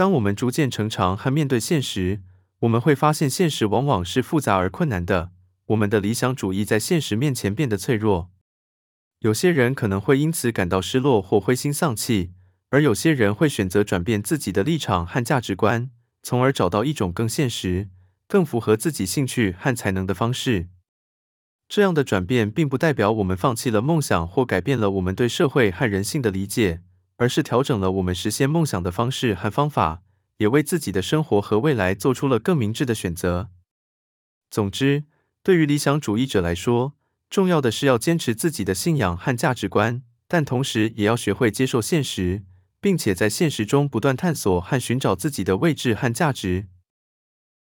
当我们逐渐成长和面对现实，我们会发现现实往往是复杂而困难的。我们的理想主义在现实面前变得脆弱。有些人可能会因此感到失落或灰心丧气，而有些人会选择转变自己的立场和价值观，从而找到一种更现实、更符合自己兴趣和才能的方式。这样的转变并不代表我们放弃了梦想或改变了我们对社会和人性的理解，而是调整了我们实现梦想的方式和方法，也为自己的生活和未来做出了更明智的选择。总之，对于理想主义者来说，重要的是要坚持自己的信仰和价值观，但同时也要学会接受现实，并且在现实中不断探索和寻找自己的位置和价值。